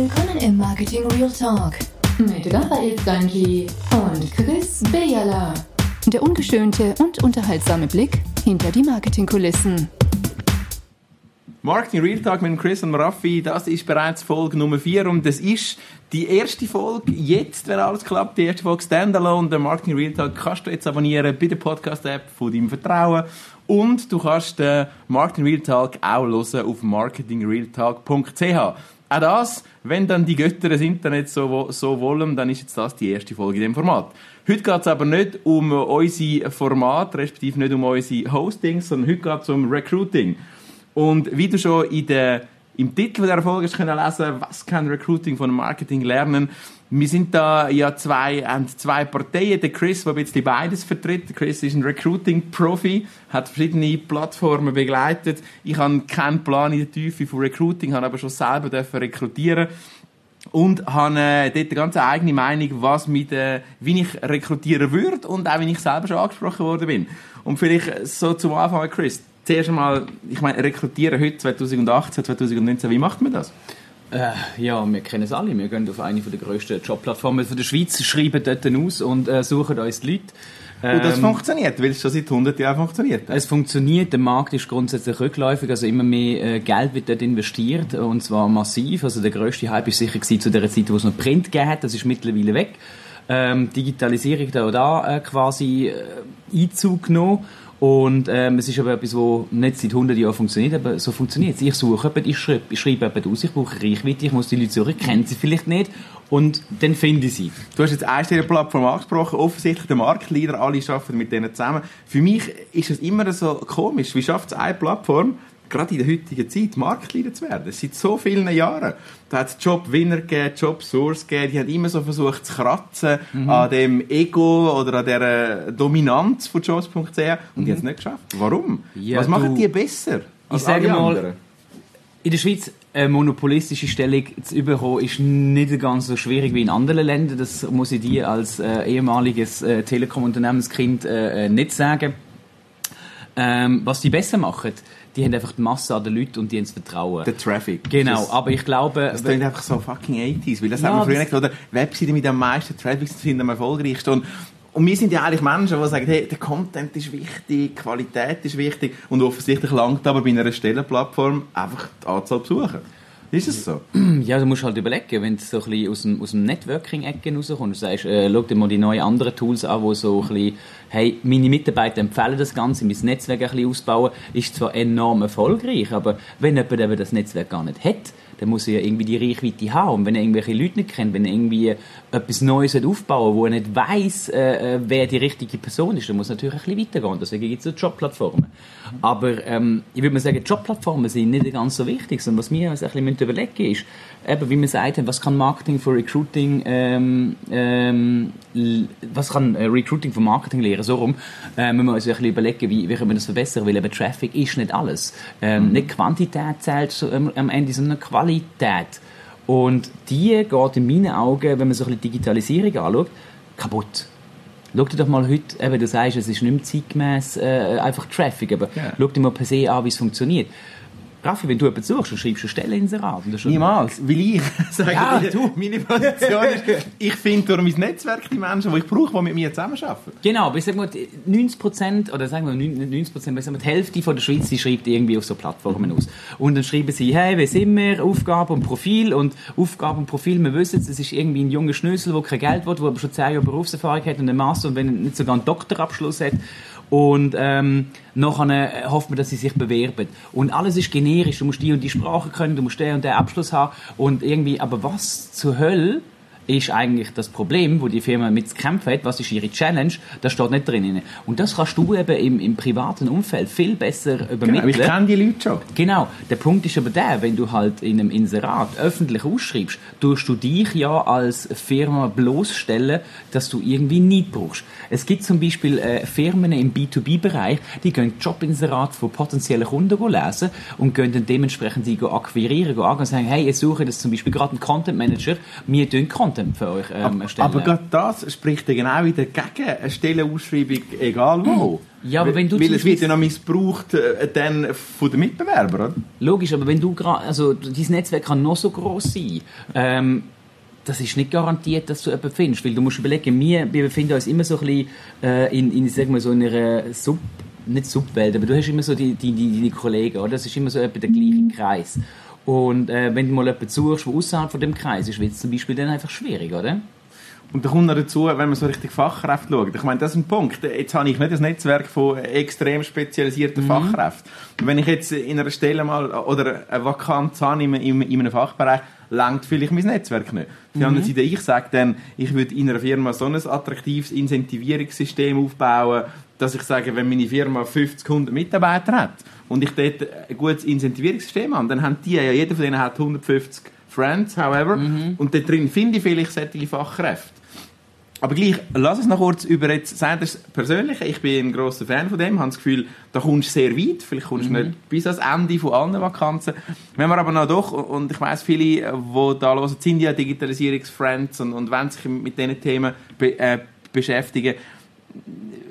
Willkommen im Marketing Real Talk mit Raphael Ganji und Chris Bejala. Der ungeschönte und unterhaltsame Blick hinter die Marketingkulissen. Marketing Real Talk mit Chris und Raffi, das ist bereits Folge Nummer 4 und das ist die erste Folge jetzt, wenn alles klappt, die erste Folge Standalone, der Marketing Real Talk kannst du jetzt abonnieren bei der Podcast-App von deinem Vertrauen und du kannst den Marketing Real Talk auch hören auf marketingrealtalk.ch. Auch das, wenn dann die Götter des Internets so, so wollen, dann ist jetzt das die erste Folge in dem Format. Heute geht es aber nicht um unser Format, respektive nicht um unsere Hostings, sondern heute geht es um Recruiting. Und wie du schon in der, im Titel dieser Folge hast können lesen, was kann Recruiting von Marketing lernen? Wir sind da ja zwei, haben zwei Parteien. Der Chris, der ein bisschen beides vertritt. Der Chris ist ein Recruiting-Profi, hat verschiedene Plattformen begleitet. Ich habe keinen Plan in der Tiefe von Recruiting, habe aber schon selber dürfen rekrutieren und habe äh, dort eine ganz eigene Meinung, was mit, äh, wie ich rekrutieren würde und auch wie ich selber schon angesprochen worden bin. Und vielleicht so zum Anfang, Chris, zuerst einmal, ich meine, rekrutieren heute, 2018, 2019, wie macht man das? Äh, ja, wir kennen es alle. Wir gehen auf eine der grössten Jobplattformen der Schweiz, schreiben dort aus und äh, suchen uns die Leute. Und das ähm, funktioniert, weil es schon seit 100 Jahren funktioniert. Es funktioniert, der Markt ist grundsätzlich rückläufig, also immer mehr äh, Geld wird dort investiert und zwar massiv. Also der grösste Hype ist sicher gewesen, zu der Zeit, wo es noch Print gegeben hat, das ist mittlerweile weg. Ähm, Digitalisierung da, da äh, quasi äh, Einzug genommen und ähm, es ist aber etwas, das nicht seit 100 Jahren funktioniert, aber so funktioniert es. Ich suche jemanden, ich schreibe, ich schreibe jemanden aus, ich brauche Reichweite, ich muss die Leute suchen, ich sie vielleicht nicht und dann finde ich sie. Du hast jetzt eine Plattform angesprochen, offensichtlich der Marktleader, alle arbeiten mit denen zusammen. Für mich ist es immer so komisch, wie schafft es eine Plattform, gerade in der heutigen Zeit Marktleader zu werden. Seit so vielen Jahren. Da hat es Jobwinner gegeben, Jobsource gegeben, die haben immer so versucht zu kratzen mhm. an dem Ego oder an der Dominanz von Jobs.ch und mhm. die haben es nicht geschafft. Warum? Ja, Was machen die besser? Ich sage mal, anderen? in der Schweiz eine monopolistische Stellung zu bekommen, ist nicht ganz so schwierig wie in anderen Ländern. Das muss ich dir als äh, ehemaliges äh, Telekom-Unternehmenskind äh, äh nicht sagen. Ähm, was die besser machen, die haben einfach die Masse an den Leuten und die haben das Vertrauen. Der Traffic. Genau, das, aber ich glaube... Das klingt einfach so fucking 80s, weil das ja, haben wir früher nicht oder Webseiten mit am meisten Traffic sind am erfolgreichsten und und wir sind ja eigentlich Menschen, die sagen, hey, der Content ist wichtig, die Qualität ist wichtig und offensichtlich langt aber bei einer Stellenplattform einfach die Anzahl Besucher. Ist es so? Ja, du musst halt überlegen, wenn du so ein bisschen aus dem, aus dem Networking-Ecke rauskommst und sagst, äh, schau dir mal die neuen anderen Tools an, wo so ein bisschen, hey, meine Mitarbeiter empfehlen das Ganze, mein Netzwerk ein bisschen ausbauen, ist zwar enorm erfolgreich, aber wenn jemand eben das Netzwerk gar nicht hat, dann muss er ja irgendwie die Reichweite haben. Und wenn er irgendwelche Leute nicht kennt, wenn er irgendwie etwas Neues aufbauen wo er nicht weiss, äh, äh, wer die richtige Person ist, dann muss er natürlich ein bisschen weitergehen. Deswegen gibt es so Jobplattformen. Aber ähm, ich würde mal sagen, Jobplattformen sind nicht ganz so wichtig, sondern was wir uns ein bisschen überlegen müssen, ist, eben, wie wir gesagt haben, was kann Marketing für Recruiting, ähm, ähm, was kann äh, Recruiting für Marketing lehren, so rum, äh, müssen wir uns ein bisschen überlegen, wie, wie können wir das verbessern, weil eben Traffic ist nicht alles. Ähm, mhm. Nicht Quantität zählt so, ähm, am Ende, sondern Qualität. Und die geht in meinen Augen, wenn man so ein bisschen Digitalisierung anschaut, kaputt. Schau dir doch mal heute, eben, du sagst, es ist nicht mehr zeitgemäß äh, einfach Traffic, aber ja. schau dir mal per se an, wie es funktioniert. Raffi, wenn du jemanden suchst, dann schreibst du Stelle Inserat. Niemals, weil ich sage, ja, du. meine Position ist, ich finde durch mein Netzwerk die Menschen, die ich brauche, die mit mir zusammenarbeiten. Genau, aber ich sage mal, 90% oder sagen wir 90 Prozent, die Hälfte von der Schweiz, die schreibt irgendwie auf so Plattformen aus. Und dann schreiben sie, hey, wer sind wir, Aufgabe und Profil und Aufgabe und Profil, wir wissen es, es ist irgendwie ein junger Schnösel, der kein Geld will, der aber schon 10 Jahre Berufserfahrung hat und einen Master und wenn nicht sogar einen Doktorabschluss hat und ähm, nachher äh, hofft man, dass sie sich bewerben. Und alles ist generisch. Du musst die und die Sprache können, du musst den und den Abschluss haben. Und irgendwie, aber was zur Hölle ist eigentlich das Problem, wo die Firma mit zu kämpfen hat, was ist ihre Challenge, das steht nicht drin. Und das kannst du eben im, im privaten Umfeld viel besser übermitteln. Genau, ich kenne die Leute schon. Genau. Der Punkt ist aber der, wenn du halt in einem Inserat öffentlich ausschreibst, tust du dich ja als Firma bloßstellen, dass du irgendwie nicht brauchst. Es gibt zum Beispiel äh, Firmen im B2B-Bereich, die gehen Jobinserat von potenziellen Kunden lesen und gehen dann dementsprechend sie akquirieren, gehen und sagen, hey, ich suche das zum Beispiel gerade einen Content Manager, wir tun Content Content für euch ähm, erstellen. Aber gerade das spricht ja genau wieder gegen eine Stellenausschreibung, egal wo. Ja, aber wenn du Weil es wird ja noch missbraucht äh, dann von den Mitbewerbern, oder? Logisch, aber wenn du gerade, also dein Netzwerk kann noch so groß sein, ähm, das ist nicht garantiert, dass du jemanden findest, weil du musst überlegen, wir, wir befinden uns immer so ein bisschen äh, in, in, sag mal, so einer Sub, nicht Subwelt, aber du hast immer so die, die, die, deine Kollegen, oder? Das ist immer so etwa der gleiche Kreis. Und äh, wenn du mal jemanden suchst, der außerhalb von dem Kreis ist, wird es zum Beispiel dann einfach schwierig, oder? Und da kommt noch dazu, wenn man so richtig Fachkräfte schaut. Ich meine, das ist ein Punkt. Jetzt habe ich nicht ein Netzwerk von extrem spezialisierten Mhm. Fachkräften. Wenn ich jetzt in einer Stelle mal oder eine Vakanz habe in, in, in einem Fachbereich, langt vielleicht mein Netzwerk nicht. Auf Mhm. der anderen Seite, ich sage dann, ich würde in einer Firma so ein attraktives Incentivierungssystem aufbauen, dass ich sage, wenn meine Firma 50 100 Mitarbeiter hat und ich dort ein gutes Incentivierungssystem habe, dann haben die ja, jeder von denen hat 150 Friends, however, Mhm. und dort drin finde ich vielleicht solche Fachkräfte. Aber gleich, lass uns noch kurz über jetzt, sagt das Persönliche, ich bin ein grosser Fan von dem, habe das Gefühl, da kommst du sehr weit, vielleicht kommst du nicht bis ans Ende von allen Vakanzen. Wenn wir aber noch doch, und ich weiss viele, die da hören, sind ja Digitalisierungsfriends und, und wollen sich mit diesen Themen be äh, beschäftigen,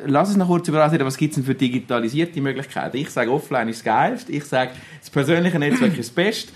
lass uns noch kurz über das reden, was gibt es denn für digitalisierte Möglichkeiten? Ich sage, offline ist das geilste, ich sage, das persönliche Netzwerk ist das Beste.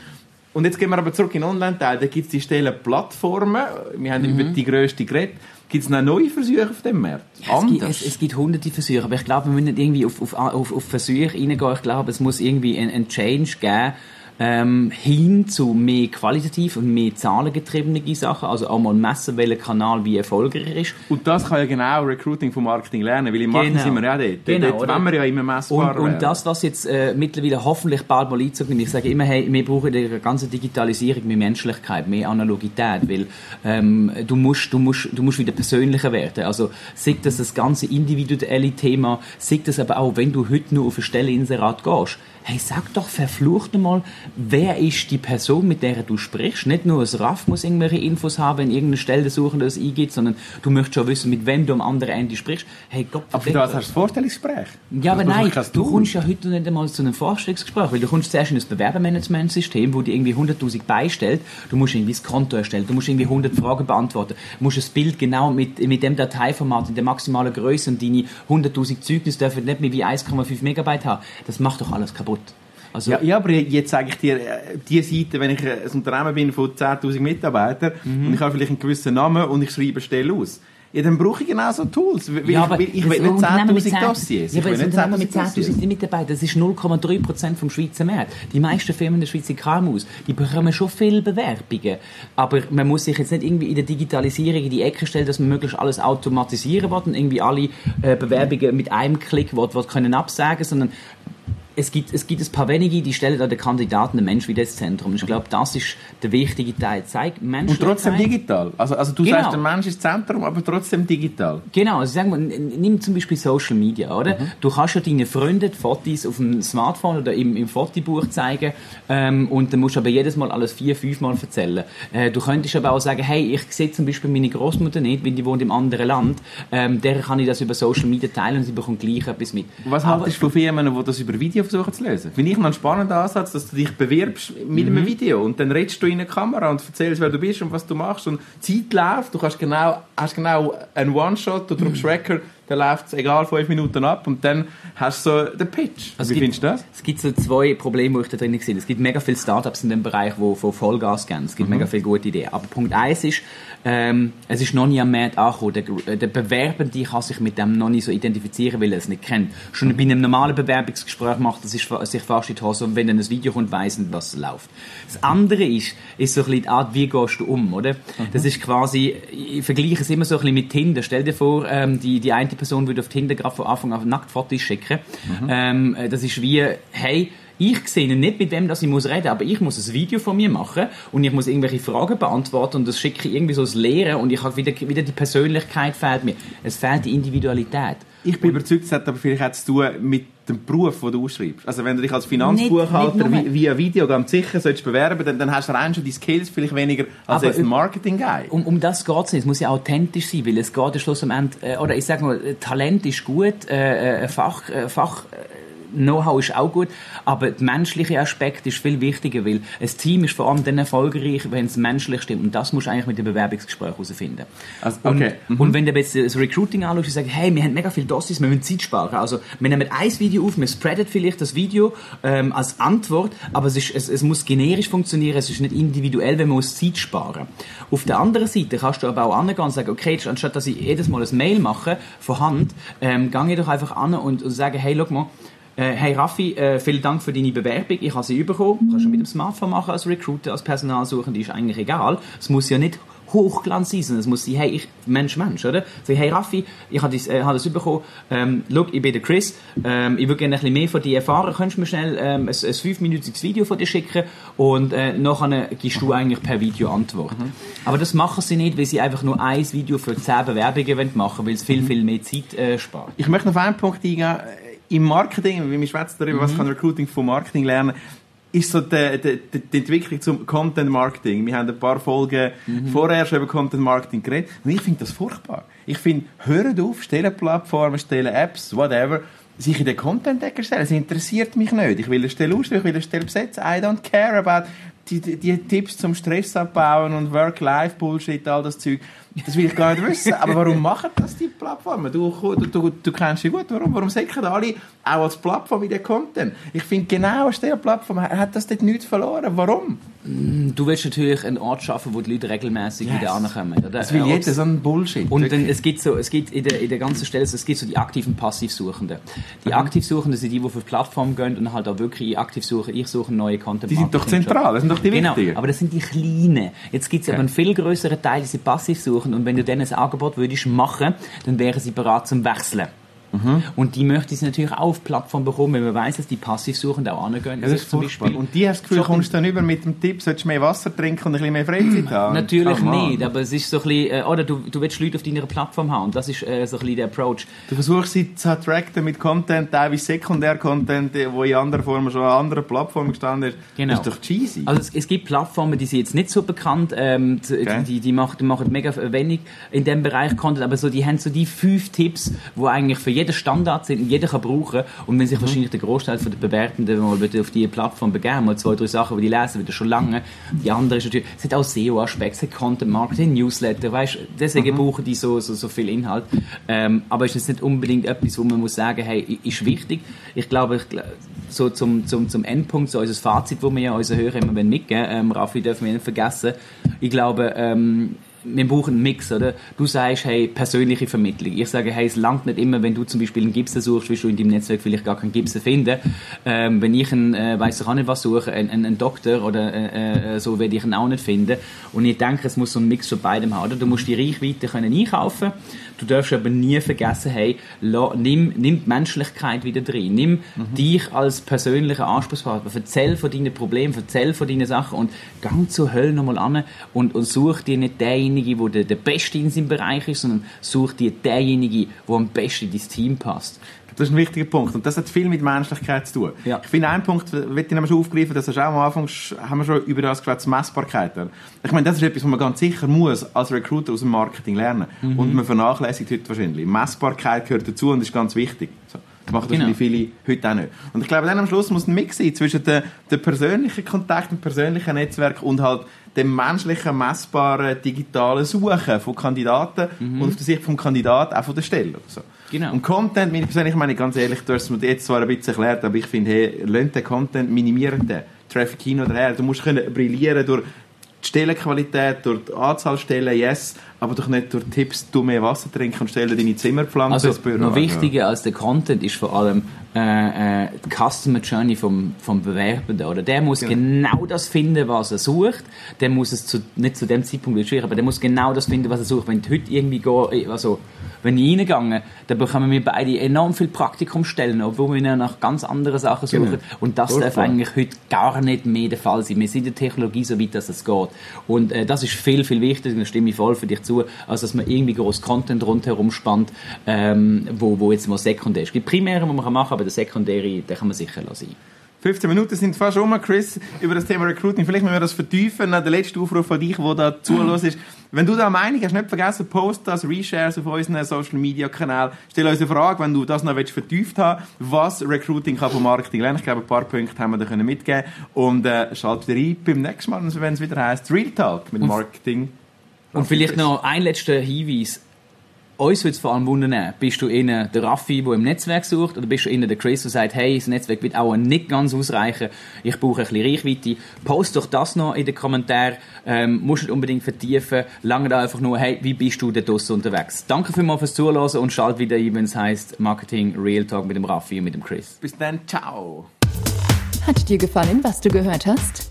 Und jetzt gehen wir aber zurück in den Online-Teil, da gibt es die Stellen Plattformen, wir haben über die grösste geredet, gibt es noch neue Versuche auf dem Markt? Es gibt, es, es gibt hunderte Versuche, aber ich glaube, wir müssen nicht irgendwie auf, auf, auf, auf Versuche reingehen. Ich glaube, es muss irgendwie ein, ein Change geben, ähm, hin zu mehr qualitativ und mehr zahlengetriebene Sachen. Also auch mal messen, welcher Kanal wie erfolgreich ist. Und das kann ja genau Recruiting vom Marketing lernen, weil im Marketing Genau. sind wir ja dort. Genau, dort oder? wollen wir ja immer messbar Und, und das, was jetzt äh, mittlerweile hoffentlich bald mal einzug nimmt, ich sage immer, hey, wir brauchen in der ganzen Digitalisierung mehr Menschlichkeit, mehr Analogität, weil ähm, du, musst, du, musst, du musst wieder persönlicher werden. Also sei das das ganze individuelle Thema, sei das aber auch, wenn du heute nur auf eine Stelle Inserat gehst, hey, sag doch verflucht mal, wer ist die Person, mit der du sprichst? Nicht nur das RAF muss irgendwelche Infos haben, wenn irgendeine Stelle suchen, das eingeht, sondern du möchtest schon wissen, mit wem du am anderen Ende sprichst. Hey, Gott, aber für das hast du das Vorstellungsgespräch. ja, aber nein, du kommst ja heute nicht einmal zu einem Vorstellungsgespräch, weil du kommst zuerst in ein Bewerbermanagementsystem, wo dir irgendwie 100'000 beistellt, du musst irgendwie das Konto erstellen, du musst irgendwie 100 Fragen beantworten, du musst das Bild genau mit, mit dem Dateiformat in der maximalen Größe und deine 100'000 Zeugnisse dürfen nicht mehr wie 1,5 Megabyte haben. Das macht doch alles kaputt. Also, Ja, ja, aber jetzt sage ich dir, äh, die Seite, wenn ich äh, ein Unternehmen bin von 10'000 Mitarbeitern Mhm. und ich habe vielleicht einen gewissen Namen und ich schreibe Stelle aus, ja, dann brauche ich genau so Tools. Weil Ja, aber ich, will- ich will nicht Unternehmen mit 10'000 10 Dossiers. Ja, Ich aber will das nicht Unternehmen mit 10'000 Dossiers. 10'000 Mitarbeitern, das ist 0,3% vom Schweizer Markt. Die meisten Firmen in der Schweiz sind KMUs. Die bekommen schon viele Bewerbungen. Aber man muss sich jetzt nicht irgendwie in der Digitalisierung in die Ecke stellen, dass man möglichst alles automatisieren will und irgendwie alle äh, Bewerbungen mit einem Klick will, will können absagen, sondern es gibt, es gibt ein paar wenige, die stellen da den Kandidaten den Mensch wieder ins Zentrum. Und ich glaube, das ist der wichtige Teil. Zeig Und Menschlichkeit. trotzdem digital. Also, also du Genau. sagst, der Mensch ist das Zentrum, aber trotzdem digital. Genau, also sagen wir, nimm zum Beispiel Social Media, oder? Mhm. Du kannst ja deinen Freunden Fotos auf dem Smartphone oder im, im Fotobuch zeigen ähm, und dann musst du aber jedes Mal alles vier, fünf Mal erzählen. Äh, du könntest aber auch sagen, hey, ich sehe zum Beispiel meine Großmutter nicht, weil die wohnt im anderen Land, ähm, der kann ich das über Social Media teilen und sie bekommt gleich etwas mit. Was haltest du von Firmen, die das über Video versuchen zu lösen? Finde ich noch einen spannenden Ansatz, dass du dich bewirbst mit Mhm. einem Video und dann redest du in eine Kamera und erzählst, wer du bist und was du machst und die Zeit läuft, du kannst genau, hast genau einen One-Shot, du Mhm. drückst Record, dann läuft es egal fünf Minuten ab und dann hast du so den Pitch. Also Wie gibt- findest du das? Es gibt so zwei Probleme, die ich da drin sehe. Es gibt mega viele Startups in dem Bereich, die von Vollgas gehen. Es gibt mega viele gute Ideen. Aber Punkt eins ist, ähm, es ist noch nie am Markt angekommen. Der, der Bewerbende kann sich mit dem noch nicht so identifizieren, weil er es nicht kennt. Schon bei einem normalen Bewerbungsgespräch macht er sich, sich fast in die Hose und wenn dann ein Video kommt, weiss er, was läuft. Das andere ist, ist so ein bisschen die Art, wie gehst du um, oder? Das ist quasi, ich vergleiche es immer so ein bisschen mit Tinder. Stell dir vor, ähm, die, die eine Person würde auf Tinder gerade von Anfang an Nacktfotos schicken. Ähm, äh, das ist wie, hey, ich sehe nicht, mit wem das ich muss reden, aber ich muss ein Video von mir machen und ich muss irgendwelche Fragen beantworten und das schicke ich irgendwie so als Lehre und ich habe wieder, wieder die Persönlichkeit fehlt mir. Es fehlt die Individualität. Ich bin überzeugt, es hat aber vielleicht auch zu tun mit dem Beruf, den du ausschreibst. Also wenn du dich als Finanzbuchhalter Nicht- nicht via Video ganz sicher sollst bewerben, dann, dann hast du rein schon die Skills vielleicht weniger als jetzt ein Marketing-Guy. Um, um das geht es nicht. Es muss ja authentisch sein, weil es geht ja schlussendlich, äh, oder ich sage mal, Talent ist gut, äh, äh, Fach, äh, Fach, äh, Know-how ist auch gut, aber der menschliche Aspekt ist viel wichtiger, weil ein Team ist vor allem dann erfolgreich, wenn es menschlich stimmt. Und das musst du eigentlich mit dem Bewerbungsgespräch herausfinden. Also, okay. Und, und wenn du jetzt das Recruiting anschaust und sagst, hey, wir haben mega viele Dossiers, wir müssen Zeit sparen. Also, wir nehmen ein Video auf, wir spreaden vielleicht das Video ähm, als Antwort, aber es, ist, es, es muss generisch funktionieren, es ist nicht individuell, wenn man muss Zeit sparen. Auf der anderen Seite kannst du aber auch angehen und sagen, okay, anstatt dass ich jedes Mal ein Mail mache, von Hand, ähm, gehe ich doch einfach an und, und sage, hey, schau mal, hey Raffi, äh, vielen Dank für deine Bewerbung. Ich habe sie bekommen. Kannst du mit dem Smartphone machen als Recruiter, als Personalsuchende, ist eigentlich egal. Es muss ja nicht Hochglanz sein, sondern es muss sein, hey, ich, Mensch, Mensch, oder? Sag, hey Raffi, ich habe das, äh, hab das bekommen, ähm, schau, ich bin der Chris, ähm, ich würde gerne ein bisschen mehr von dir erfahren, könntest du mir schnell ähm, ein, ein fünfminütiges Video von dir schicken und äh, nachher gibst du eigentlich per Video Antwort. Mhm. Aber das machen sie nicht, weil sie einfach nur ein Video für zehn Bewerbungen machen wollen, weil es viel, viel mehr Zeit äh, spart. Ich möchte noch auf einen Punkt eingehen. Im Marketing, wie wir schwätzen darüber, mhm. was kann Recruiting von Marketing lernen, ist so die, die, die, Entwicklung zum Content Marketing. Wir haben ein paar Folgen mhm. vorher schon über Content Marketing geredet. Und ich finde das furchtbar. Ich finde, hören auf, stellen Plattformen, stellen Apps, whatever, sich in den Content-Decker stellen. Es interessiert mich nicht. Ich will eine Stelle ausstellen, ich will eine Stelle besetzen. I don't care about die, die, Tipps zum Stress abbauen und Work-Life-Bullshit, all das Zeug. Das will ich gar nicht wissen. Aber warum machen das die Plattformen? Du, du, du, du kennst sie gut. Warum? Warum säcken alle auch als Plattform in den Content? Ich finde, genau aus dieser Plattform hat das dort nichts verloren. Warum? Mm, du willst natürlich einen Ort schaffen, wo die Leute regelmäßig yes. wieder ankommen. Oder? Das will jeder, so ein Bullshit. Und dann, es gibt so, es gibt in der, in der ganzen Stelle, es gibt so die aktiven Passivsuchenden. Die mhm. Aktivsuchenden sind die, die auf die Plattform gehen und halt auch wirklich aktiv suchen. Ich suche neue Content. Die sind doch zentral, das sind doch die genau, wichtigen. aber das sind die kleinen. Jetzt gibt es okay. aber einen viel größeren Teil, die sie passiv suchen und wenn du denen ein Angebot würdest machen, dann wären sie bereit zum Wechseln. Mhm. Und die möchte sie natürlich auch auf Plattform bekommen, wenn man weiß, dass die Passivsuchenden auch angehen. Ja, das ist zum Beispiel und die hast das Gefühl, Shopping. kommst du dann über mit dem Tipp, solltest du mehr Wasser trinken und ein bisschen mehr Freizeit haben? Natürlich oh, nicht, aber es ist so ein bisschen, äh, oder du, du willst Leute auf deiner Plattform haben und das ist äh, so ein bisschen der Approach. Du versuchst sie zu attracten mit Content, teilweise Sekundär-Content, wo in anderen Formen schon an anderen Plattformen gestanden ist. Genau. Das ist doch cheesy. Also es, es gibt Plattformen, die sind jetzt nicht so bekannt, ähm, okay. die, die, machen, die machen mega wenig in dem Bereich Content, aber so, die haben so die fünf Tipps, wo eigentlich für jeden Standard sind jeder kann brauchen. Und wenn sich mhm. wahrscheinlich der Großteil der Bewertenden mal auf diese Plattform begeben, mal zwei, drei Sachen, die die lesen, wieder schon lange. Die andere ist natürlich, es hat auch SEO-Aspekte, es hat Content Marketing, Newsletter, weißt, deswegen mhm. brauchen die so, so, so viel Inhalt. Ähm, aber es ist nicht unbedingt etwas, wo man muss sagen, hey, ist wichtig. Ich glaube, ich, so zum, zum, zum Endpunkt, so unser Fazit, wo wir ja unseren Hörer immer mitgeben ähm, Raffi dürfen wir nicht vergessen. Ich glaube, ähm, wir brauchen einen Mix, oder? Du sagst, hey, persönliche Vermittlung. Ich sage, hey, es langt nicht immer, wenn du zum Beispiel einen Gipsen suchst, wirst du in deinem Netzwerk vielleicht gar keinen Gipsen finden. Ähm, wenn ich einen, äh, weiss ich auch nicht was suche, einen, einen Doktor oder äh, äh, so, werde ich ihn auch nicht finden. Und ich denke, es muss so ein Mix von beidem haben, oder? Du musst die Reichweite können einkaufen Du darfst aber nie vergessen, hey, la, nimm, nimm die Menschlichkeit wieder drin. Nimm mhm. dich als persönlicher Ansprechpartner. Erzähl von deinen Problemen, erzähl von deinen Sachen und gang zur Hölle nochmal an und, und such dir nicht denjenigen, der der, der Beste in seinem Bereich ist, sondern such dir denjenigen, der am besten in dein Team passt. Das ist ein wichtiger Punkt. Und das hat viel mit Menschlichkeit zu tun. Ja. Ich finde, einen Punkt, will ich noch schon aufgreifen, das hast auch am Anfang, haben wir schon über das gesagt, Messbarkeit. Ich meine, das ist etwas, was man ganz sicher muss als Recruiter aus dem Marketing lernen. Mhm. Und man vernachlässigt heute wahrscheinlich. Messbarkeit gehört dazu und ist ganz wichtig. So. Das machen genau. viele heute auch nicht. Und ich glaube, dann am Schluss muss ein Mix sein zwischen dem, dem persönlichen Kontakt, dem persönlichen Netzwerk und halt dem menschlichen, messbaren, digitalen Suchen von Kandidaten mhm. und auf der Sicht vom Kandidaten auch von der Stelle. So. Genau. Und Content, meine persönlich meine ganz ehrlich, du hast es mir jetzt zwar ein bisschen erklärt, aber ich finde, hey, lernt den Content, minimieren den. Traffic hin oder her. Du musst können brillieren durch die Stellenqualität, durch die Anzahl Stellen, yes, aber doch nicht durch Tipps, du mehr Wasser trinken und stellen deine Zimmerpflanze also, ins Büro. Noch wichtiger als der Content ist vor allem äh, äh, die Customer Journey vom, vom Bewerbenden. Oder? Der muss genau. genau das finden, was er sucht. Der muss es zu, nicht zu dem Zeitpunkt schwierig, aber der muss genau das finden, was er sucht. Wenn heute irgendwie geht, also wenn ich reingehe, dann bekommen wir beide enorm viel Praktikumstellen, obwohl wir nach ganz anderen Sachen suchen. Genau. Und das Durchfall. darf eigentlich heute gar nicht mehr der Fall sein. Wir sind in der Technologie so weit, dass es geht. Und äh, das ist viel, viel wichtiger, da stimme ich voll für dich zu, als dass man irgendwie groß Content rundherum spannt, ähm, wo, wo jetzt mal sekundär ist. Es gibt Primäre, die man machen kann, aber der sekundäre, den kann man sicher lassen. 15 Minuten sind fast um, Chris, über das Thema Recruiting. Vielleicht müssen wir das vertiefen. Der letzte Aufruf von dich, der da zulässt, ist, wenn du da Meinung hast, nicht vergessen, post das, reshares auf unseren Social Media Kanal. Stell uns eine Frage, wenn du das noch willst, vertieft haben was Recruiting kann vom Marketing lernen. Ich glaube, ein paar Punkte haben wir da können mitgeben Und äh, schalt wieder rein beim nächsten Mal, wenn es wieder heisst Real Talk mit Marketing. Und vielleicht noch ein letzter Hinweis uns würde es vor allem wundern, bist du innen der Raffi, der im Netzwerk sucht, oder bist du innen der Chris, der sagt, hey, das Netzwerk wird auch nicht ganz ausreichen, ich brauche ein bisschen Reichweite. Post doch das noch in den Kommentaren, ähm, musst nicht unbedingt vertiefen, lange da einfach nur, hey, wie bist du da draussen unterwegs? Danke vielmals fürs Zuhören und schalt wieder ein, wenn es heisst Marketing Real Talk mit dem Raffi und mit dem Chris. Bis dann, ciao! Hat dir gefallen, was du gehört hast?